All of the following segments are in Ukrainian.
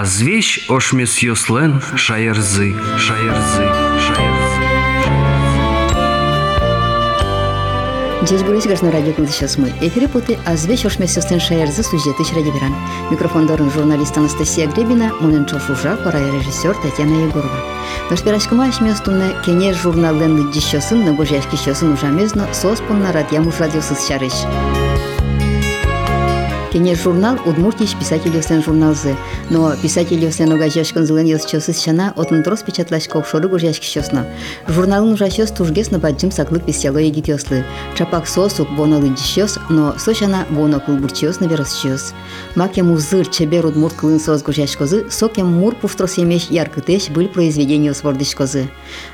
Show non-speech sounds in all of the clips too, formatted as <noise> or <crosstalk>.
аз вещь ошмес йослен шаярзы, шаярзы, шаярзы. Здесь бұрыс ғашны радио сейчас мы. Эфире путы азве шошме сестен шаярзы сюжеты шрадибиран. Микрофон дарын журналист Анастасия Гребина, мұнын чылшужа, пора режиссер Татьяна Егорова. Нашпирашкыма ашместуны кене журналден дищосын, нагожашки на ужамезно, соспунна радиамуш радиосыз шарыш. Кене журнал Удмуртич писателевсен журналзы. Но писателевсен огажашкан зеленец чосыз чана отын трос печатлашков шоры гужашки чосна. Журналын ужасёс тужгесна баджим саклык писяло еги тёслы. Чапак сосук боналы дичёс, но сочана бона кулбурчёс на веросчёс. Макем узыр чебер удмурт кылын соз гужашкозы, сокем мур пувтрос емеш яркытеш был произведение свордышкозы.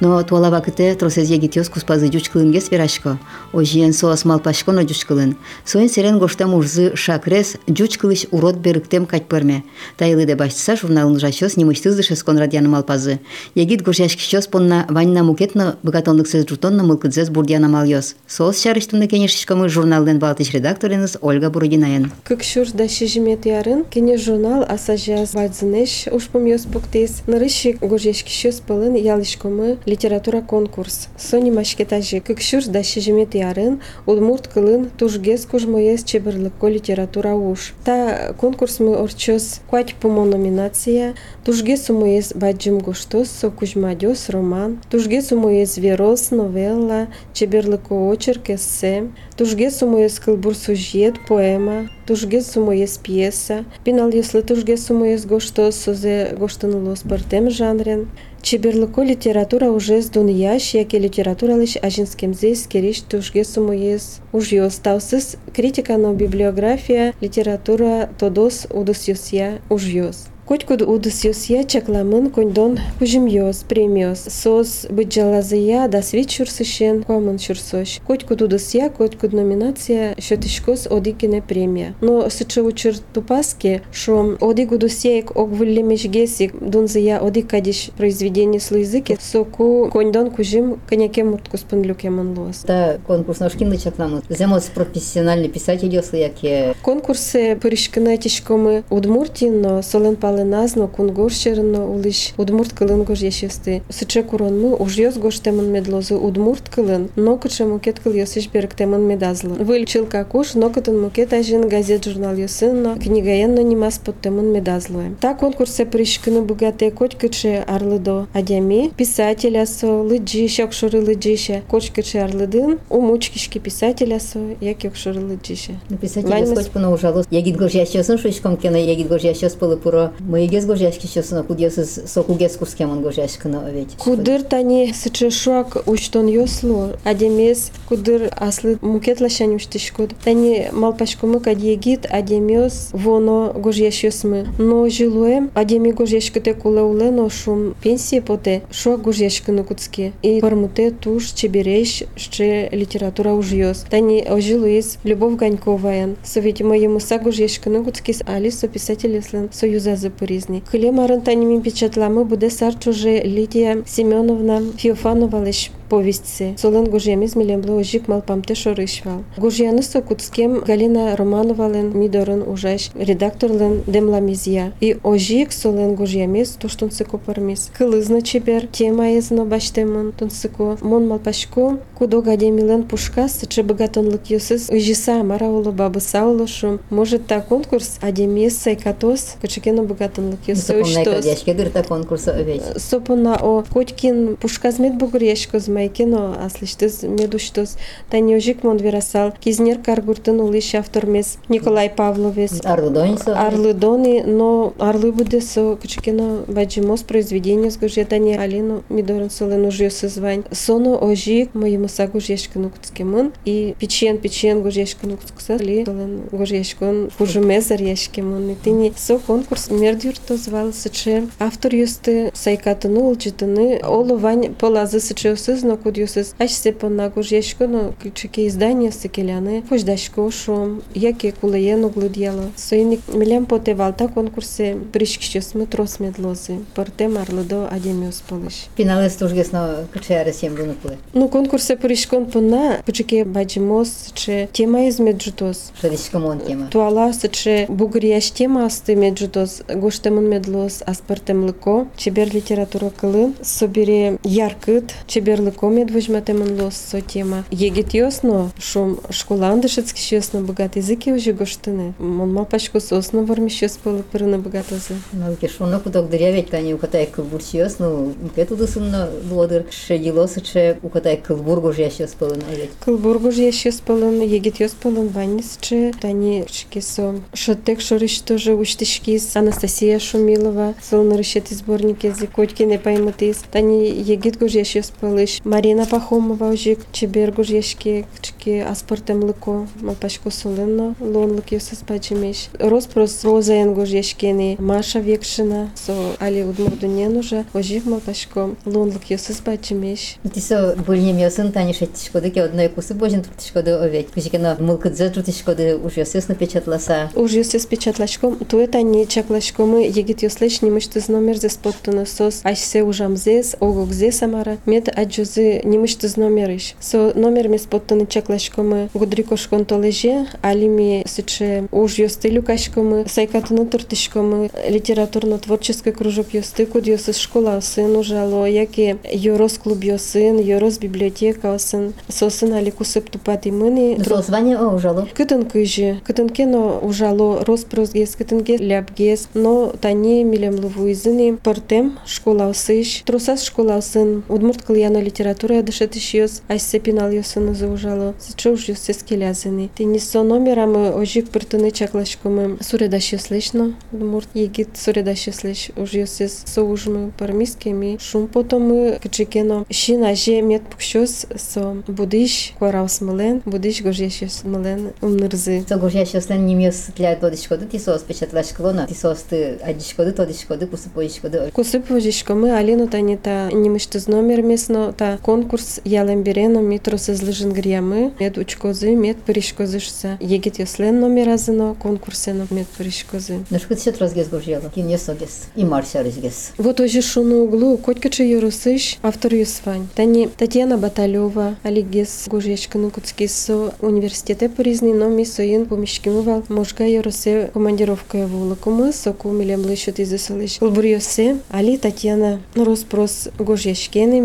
Но туала вакыте тросез еги тёс куспазы дючкылын гес верашко. Ожиен соос малпашко на дючкылын. Соен сирен гоштам урзы шакре Пресс жучкылыш урод беріктем кайтпырме. Тайлыде башчыса журналын жашос немыштызышес конрадьяным алпазы. Егит гуржашкищос понна ванна мукетно богатонлык сөз жутонно мылкыдзес бурдьяна малйос. Соос шарыштыны кенешишкомы журналден балтыш редакториныз Ольга Бурудинаен. Кыкшур да шижимет ярын, кене журнал асажаз вальзынеш ушпум йос буктес. Нарышик гуржашкищос пылын ялышкомы литература конкурс. Сони машкетажи кыкшур да шижимет ярын, удмурт кылын тужгес кужмоес чеберлыкко литература Рауш. Та конкурс мы орчос куать помо номинация. Тужге сумоес баджим гуштос, сокужмадёс роман. Тужге сумоес верос новелла, чеберлыко очерк эссе. Тужге сумоес кылбур сюжет, поэма. Тужге сумоес пьеса. Пинал если тужге сумоес гоштос, созе гоштанулос партем жанрен. Чеберлыко литература уже с дуньяш, яке литература лишь ажинским здесь кериш тужге сумоес. Уж ее остался критика но библиография литература тодос удос юсья уж ёс. Котькуд удыс юсья чакламын коньдон кужимьёс, премиос. Сос быджалазыя да свит шурсышен куамын шурсош. Котькуд удысья, котькуд номинация шотышкос одикине премия. Но сычы учыр тупаски, шо одик удысьяек огвыллемешгесик дунзыя одик кадиш произведение слызыки, соку коньдон кужим коньяке мурткуспын люкемын лос. Та конкурс ношкинды чакламын. Земос профессиональный писатель ёслы яке. Конкурсы пырышкына тишкомы Удмуртии, но солен пал назно кунгорщерно улиш удмурт кылын гож яшесты. Сыче куронмы уж йос гош темын медлозы удмурт кылын, но кыче мукет кыл йосиш берек темын медазлы. Выльчил какуш, но кытын мукет ажин газет журнал йосынно, книгаенно нимас под темын медазлы. Та конкурсе пришкыны богате коть кыче арлыдо. Адями писателя со лыджи шокшуры лыджише. Коч кыче арлыдын, умучкишки писателя со як йокшуры лыджише. Писатель скотч пуна ужалос. Ягид гож яшесын шучком кена ягид гож яшес пылы пуро Мыйгез гожешки чесна кудесыз сокугез кускемон гожешкына ведь. Кудыр тани сычышуак учтон йослу, адемес кудыр аслы мукетлашан уштышкуд. Тани малпашкумы кадиегит адемес воно гожешесмы. Но жилуем адеми гожешкыте кулауле но шум пенсии поте шо гожешкыны куцки. И пармуте туш чебереш ще литература ужьёс. Тани ожилуис Любовь Ганьковая. Советима ему сагожешкыны куцкис алисо писателеслен союза зып по-різні. Хилі марантаніми печатлами буде сарчуже Лідія Сіменовна Фіофанова лиш повістці. Солен гужємі з мілембло ожік малпамте шоришвал. Гужяны сокутскем Галина Романова лен мідорын ужаш редактор лен демламізія. І ожік солен гужємі з туштунсико парміс. Кылызна чебер тема езно баштемон тунсико. Мон малпашко кудо гадемилен пушкас чи багатонлык йосыз ожиса марауло бабы сауло шум. Может та конкурс адемес сайкатос качекено багатонлык йосыз Сокомнай кадяшке дырта конкурса овет. Сопона о Котькин пушказмет бугурьешкоз майкено аслыштыз медуштыз танежик монверасал кизнер каргуртын улиш автормес Николай Павловес Арлыдонисо. Арлыдони, но Арлы буде со качекено баджимос произведение с гожетани Алину Мидорын солен уже созвань. Соно ожик моему са гожешкану куцкемын и печен печен гожешкану куцкса ли солен гожешкон хужумезар яшкемын. И тини со конкурс мердюр то звал сыче автор юсты сайкатыны улчитыны оло вань полазы сыче осыз но кудюсыз ашсе понна гужешко но кичики издание сыкеляны хождашко шом яке кулеен углудьяло соиник милям поте валта конкурсе пришкищес метрос медлози порте марлыдо адемиос полыш Финалес тужгесно кчеаре сем лунукуле. Ну конкурсе пришкон понна кичики баджимос че тема из меджутос Шадишкомон тема. Туалас че бугрияш тема асты меджутос гоштемон медлос аспартем лыко чебер литература кылын собере яркыт чебер лыко медвожматемон лос со тема егет йосно шум школан дышецки щесно богат языки уже гоштыны мон мапашко сосно вармищес полы пырына богатозы Ну, кишуно куток дырявить, тани укатай кылбурчиос, ну, пету дысынна лодыр, шедилосы, че укатай кылбургу жящос пылын овет. Кылбургу же щес полын егет йос полын ваннис че тани чкисо шотек шорыш тоже уштишкис Анастасия Шумилова сылнырышет сборники зи Котькине паймытис тани егет гуж щес полыш Марина Пахомова ужик чебер гуж яшки чки аспортем лыко малпашко сулынно лонлык йосыз пачимеш Роспрос Розаен гуж яшкени Маша Векшина со али удмурдунен уже ожив малпашко лонлык йосыз пачимеш Тисо бульнем ясын тани шеттишкоды ке одной кусы божин туртишкоды овет. Кишикено мылкыдзе туртишкоды уж ясысно печатласа. Уж если с печатлачком, то это не чаклачком, егит ёслеш не мышты номер зе споттуны сос, аж се ужам зес, огок зе самара, мет аджузы не мышты номериш. Со номер ми споттуны чаклачком, гудрикошкон толеже, али ми сыче уж ёсты люкачком, сайкатуны туртишком, литературно-творческий кружок ёсты, куд ёсы школа сын ужало, яки ёрос клуб ёсын, ёрос библиотека сын, сосын али кусып тупати мыни, Ну, созвание о ужало. Кытын кыжы, кытынке но ужало роспросгес, кытынке ляпгес, но тани милем лывуизыни портем школа усыш, трусас школа усын, удмурт кыльяно литература temperatūroje dışatış jos aisepinal yosun zaužalo, sičiauž jos įskeliazinai. Tai niso numeram ožyk pirtinai čeklaškumai. Suredaš jos lešno, murt, jėgit suredaš jos leš, už jos jis saužmai, parmiskėmi, šumpotomai, kačikino. Ši nažė mėt pukščius su budiš, kuaraus malen, budiš gožės jos malen, umnirzi. So gožės jos len nimijos tliat bodiškodu, tisos pečetlašklona, tisos adiškodu, todiškodu, kusipojiškodu. Kusipojiškodu, alinu tanita, nimištis numer misno, ta немышты з номер месно та конкурс ялем берено митрос из лыжин гриямы мед учкозы мед пыришкозышса егет ёслен номер азыно конкурсено мед пыришкозы. Ну, шкыт счет разгез гожьяло. Кин есогес. И марся разгез. Вот ожи шуну углу котькачы юрусыш автор юсвань. Тани Татьяна Баталева, Алигес Гужечкану Куцкисо университете порізні но мі соїн поміщкимувал можга юрусе командировка вуликуми соку мілемли що ти заселиш. Лбурйосе, Алі Татьяна розпрос Гожечкени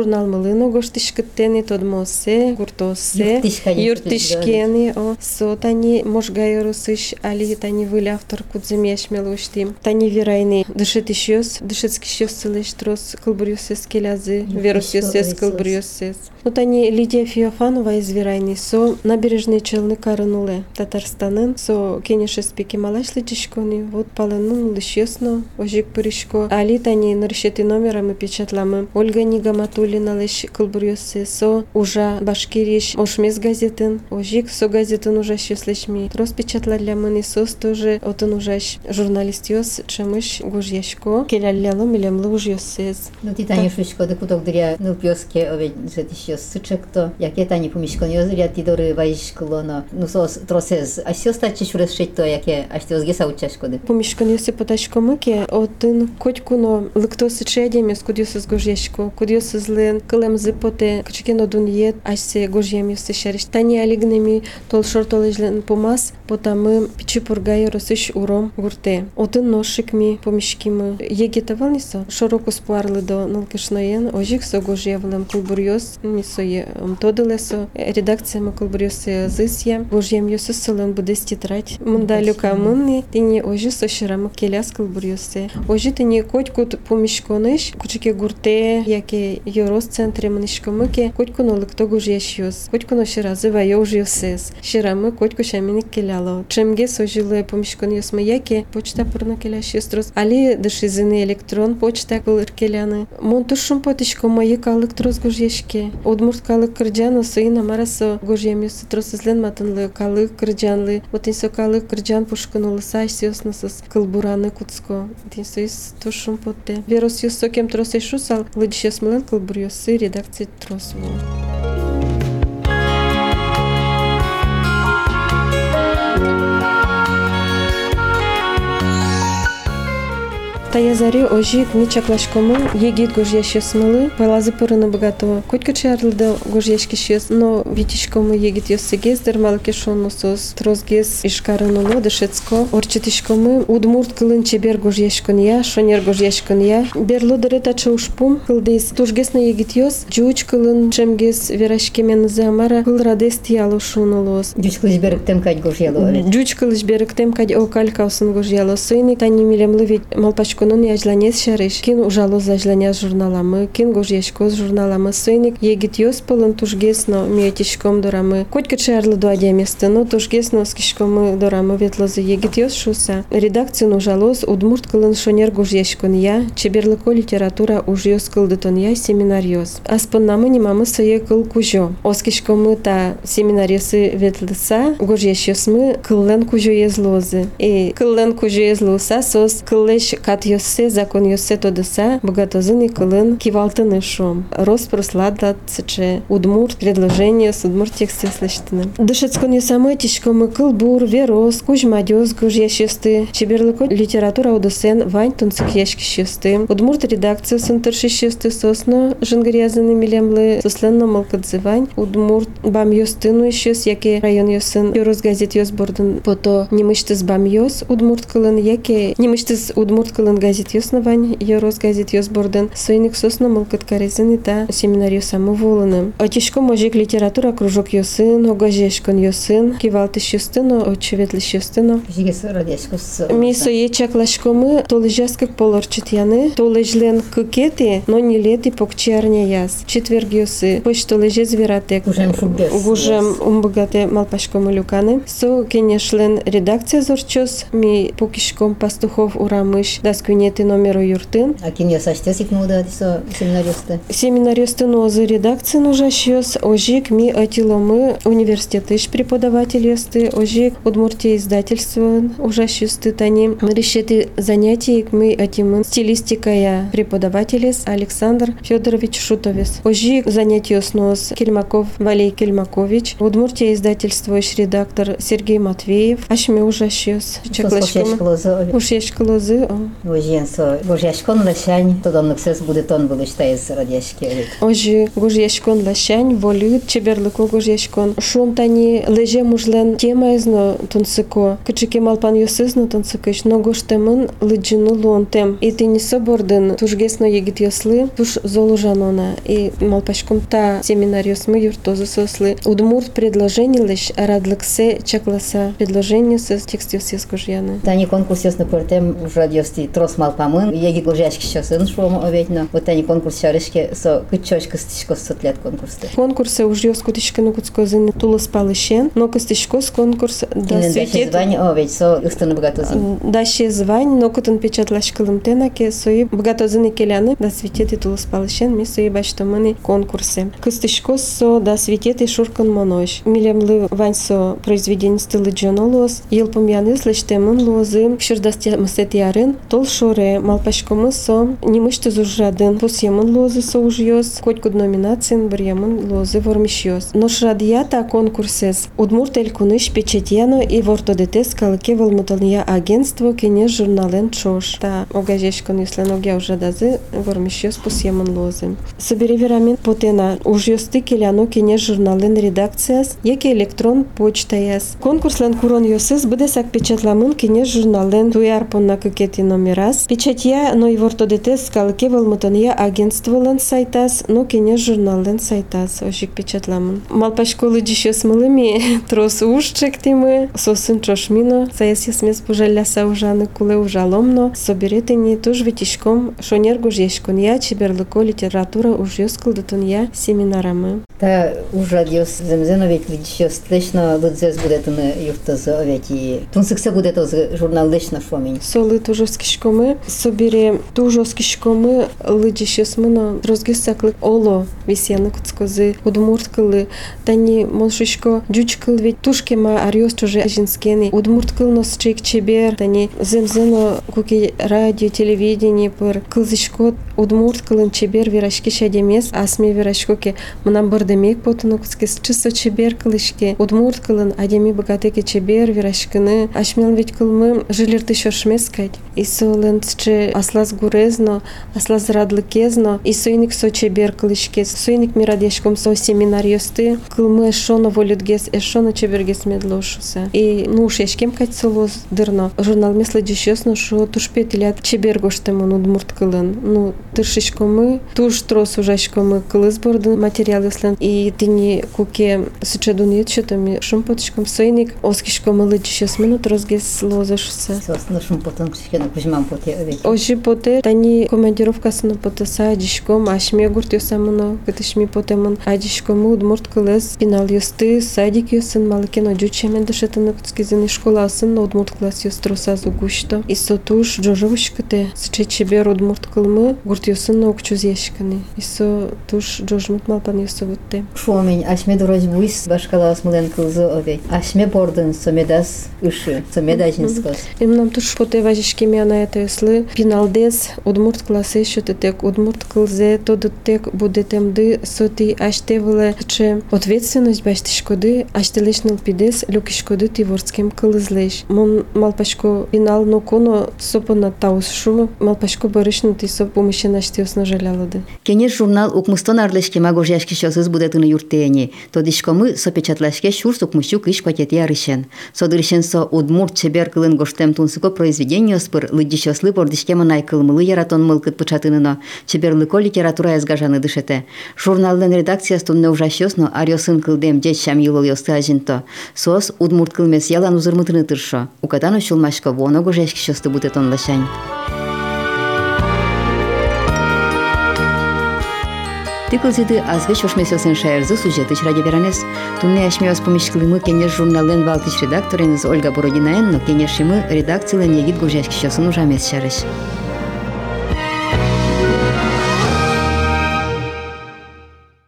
мілемли журнал Милино Гоштишкеттени тодмосе гуртосе Юртишкани. юртишкени о со тані можга юрусиш Алі тані вилі автор кудземєш мелуштим. Тані вірайни дишити щось, дишицьки щось селиш трос колбурюсе скелязи, вірус йосес колбурюсес. Ну тані Лідія Фіофанова із вірайни со набережний челни карануле Татарстанын со кенеше спеки малаш личишкони вот паленун лишесно ожик пыришко али тані ныршети номерами печатламы Ольга Нигаматуллина леш колбурюсе со ужа башкириш ошмес газетін ожик со газетін ужа щеслешми трос печатладля мыни сос тоже отын ужаш журналист йос чемыш гожьяшко келяллялы милемлы уж йосез Ну, ти тані швидкоди куток дыря, ну, пьоске овет жет еще сычек то. Яке тані помішкон йозря ти дори вайшколоно. Ну, сос тросез. А сьо стачи шурес шить то, яке, аж ти озгеса учашкоди. Помішкан йоси потачко мики, один котькуно ликтоси чедяміс, кудюси з гожєшко, кудюси з лин, килем зипоте, качкино дун є, аж се гожєміси шериш. Тані алігнемі, тол шортолежлен помас, потами пічіпургає росиш уром гурте. Один ношик мі помішкіми. Єгі тавалнісо, широко спуарли до налкишноєн, ожік со гожєвлем кулбурйос, місо є тодилесо, редакція макулбурйоси зисє, гожєм йоси селен буде стітрать, мундалюка мунні, тіні ожі со ширами келяс кулбурйоси. Ожі тіні котьку помішкониш, кучики гурте, яке йорос центрі манишкомики, котьку ноликто гожєшйос, котьку но ширази вайож йосис, ширами котьку шаміник келяло. Чемге сожиле помішкон йосми яке, почта порно келяш йострос, алі дешизини електрон почта кулир келяни. Монтушум потишко мої каликтрос гожєшке. Удмурт калик кирджано соїна марасо гожєм йоси тросизлен матинли калик кирджанли, отинсо калик кирджан пушконули сайс йосносос кылбураны куцко. Тинсо ис тушум поте. Вірос йосокем тросишусал, лидше смилен кылбур йоси редакції тросу. Та язари ожи кмича клашкому егит гожьяще смылы, байлазы пырыны богатого. Коть кычарлды гожьяшки шес, но витишкому егит йосыгез дермалке гез трозгез ишкарынылы дышецко, орчитишкому удмурт кылын чебер гожьяшкынья, шонер гожьяшкынья. Берлы дырыта чаушпум кылдейс, тужгесны егит ёс, джуч кылын верашке мен замара кыл радес тиялу шонулос. Жуч кылыш беріктем кать гожьялу. Жуч кылыш беріктем кать окалькаусын гожьялу. Сыны танимилемлы ведь малпачку малпачконун яжланес шарыш. Кин ужало зажланя журналамы, кин гож яшкоз журналамы сыйник егит йос полын тужгесно миетишком дорамы. Коть качарлы до адеместы, но тужгесно скишкомы дорамы ветлозы егит йос шуса. Редакциян ужалоз удмурт кылын шонер гож яшкон я, чеберлыко литература уж йос кылдытон я семинариоз. Аспоннамы немамы сые кыл кужо. Оскишкомы та семинариосы ветлыса, гож яшосмы кыллен кужо езлозы. И кыллен кужо езлоса сос кыллеш кат йосе закон йосе тодыса богатозын и кылын кивалтыны шом. Рос прослада цече удмурт предложение с удмурт тексты слыштыны. Дышецкон йосамы тишкомы кылбур, верос, кужмадёз гож яшесты. Чеберлыко литература удосен вань тунцык яшки шесты. Удмурт редакция сынтыр шесты сосно жынгрязыны милемлы сосленно малкадзывань. Удмурт бам йостыну ещес, яке район йосын Йорос газет йос бордын пото немыштыз бам йос удмурт кылын яке немыштыз удмурт кылын газет йоснавань Йорос газет йос бордын сойник сосно малкат карезын та семинар йосамы волыны. Отишко можек литература кружок йосын, огажешкон йосын, кивалтыш йостыно, очеветлиш йостыно. Жигес радешкос. Ми сое чаклашкомы толыжас как полорчит яны, толыжлен кыкети, но не лети покчерня яс. Четверг йосы, поч толыже звератек. Гужем шубес. Гужем умбагате малпашкому люканы. Со кенешлен редакция зорчос, ми покишком пастухов урамыш, даскунети номеру юртын. Акин ясаштес икнуда со семинаристы. Семинаристынозы редакция нужащёс, ожик ми атиломы университетыш преподаватель ёсты, ожик Удмуртия издательство ужащёсты тани. Решеты занятий мы атимын стилистикая преподавателес Александр Федорович Шутовец. Ожик занятий снос Кельмаков Валей Кельмакович. Удмуртия издательство иш редактор Сергей Матвеев. Ашми ужащёс. Чаклашкомы. Чаклашколозо. Уж яшкалозы. Вожен со вожяшкон лашань, тодонлык сөз буде тон были штайыз радешки. Ожи гожешкон лашань, волют, чеберлыко гожешкон. Шум тани леже мужлен тема изно тунсыко. Кычыке малпан йосызно тунсыкыш, но гоштемын лыджину лонтем. И ты не собордын, тужгесно егит йослы, туж золужанона. И малпашком та семинар йосмы юртозы сослы. Удмурт предложение лишь радлыксе чакласа. Предложение с текст йосес гожьяны. Тани конкурс ясно портем уж радиости трос мал памын, еги гожяшки шосын шуомо оветно. Вот тани конкурс шарышке со кычочка стишко сотлет конкурсты. Конкурсы уж йос кутишка ну куцкозын тулыс палышен, но костишкос конкурс да Инен даше светит звань овет со ыстаны богатозин. Даще звань, но кутын печатлаш кылымтенаке сои богатозыны келяны да светети тулыс палышен ми сои баштамыны конкурсы. Кыстышкос со да светети шуркан монош. Милемлы вань со произведение стылы джонолос, елпым яны слыштемын лозы, шырдасте мысет ярын, тол шоре, малпашкомы со, немышты зужрадын, пусемын лозы со уж йос, хоть куд номинациян бір ямын лозы вормиш йос. Но шрадията конкурсес. Удмурт эль куныш печетьяно и вортодетес калыке волмуталния агентство кене журнален чош. Та огажешкон юслен огя уже дазы вормиш йос пусемын лозы. Собери верамент потена уж йосты келяно кене журнален редакцияс, яке электрон почта яс. Конкурслен курон йосыз быдесак печатламын кене журнален туяр понна кыкети номерас. Печатья но и вортодетес калыке волмуталния агентстволен сайтас, но кене журнален сайтас. Ошик печатламын. Малпашколы дишес мылыми <laughs> трос ушчек тимы, сосын чошмино, саяс ясмес пужаляса ужаны куле ужаломно, соберетени туж витишком шонер гужешкон я чеберлыко литература уж ёскылдытын я семинарамы. Та уж радиос земзен овет видишь слышно лыдзес будет на юртозо овет и тунсыкса будет оз журнал лышно шомень. Солы тоже кишкоми собири тужос кишкоми лыджишесмына розгесаклык оло висяны куцкозы удмурткылы тани моншишко жучкыл ведь тушкема арьос чуже женскени удмурткыл нос чик чебер тани земзено куки радио телевидение пыр. Кылзышко удмурткылын чебер верашки шадемес асме верашкоке мынан бир демек потуну кускес чисто чебер кылышке удмурткылын адеми богатеке чебер верашкыны ашмел ведь кылмы жилерти шошмескать и сол исолен че аслас гурезно аслас радлыкезно исойник со чебер кылышке сойник мирадешком со семинарьосты кылмы эшоно волюдгес эшоно чебергес медлошуса и ну уж яшкем кать солоз дырно журнал месла дещесно шо тушпетилят чебер гоштемон удмурткылын ну тыршишкомы туш трос ужашкомы кылыз бордын материал яслен и тини куке сычедун етчетами шумпотышком сойник оскишкомы лычишес минут розгес лозашуса Сосно шум потом кшикена кузьмам поте овек. Ожи поте тани командировкасыны потаса адишком ашме гурт йосамыно кытышми потемын адишкомы удмурт кылыз пинал йосты садик йосын малыкен оджучемен дышетыны куцкизын школасын удмурт класс йостроса зугушто и сотуш джожовушкыте сыче чебер удмурт кылмы гурт йосын окчуз ешканы и со туш джожмут малпан йосовутте Шуомень ашме дорож буис башкалас мулен кылзы овек. Ашме бордын сомедас ыши, сомеда жинскос. Имнам туш поте важишки мяна это кресли, піналдес, удмурт класи, що тек, одмурт клзе, то дотек, буде темди, соти, аж те че ответственность бачте шкоди, аж те лиш нал підес, люки шкоди ти ворцким клизлеш. Мон малпашко пінал, но коно сопо на таушу, малпашко баришну ти сопо мище на шти осножалялоди. Кенеш журнал укмустон арлешке магожяшки шосыз будетыны юртеяни, то дишкомы сопечатлашке шурс укмущук иш пакети арышен. Содыршен со удмурт чебер кылын гоштем тунсыко произведение спыр лыдищо бордишке манай кылмылы яратон мылкыт пычатыныно. Чеберлыко литература язгажаны дышете. Журналдын редакциястун неужащосно арёсын кылдем дет шам юлыл ёсты ажинто. Сос удмурт кылмес ялан узырмытыны тыршо. Укатано шулмашко воно гожешки шосты будетон лашань. Ти кылзиды азвеч ошмесосен шаярзы сюжетыч ради беранес. Тунне ашмиос помешкылымы кенеш журналын валтыч редактореныз Ольга Бородинаен, но кенешимы редакциялы негит гужашкишасын ужамес шарыш.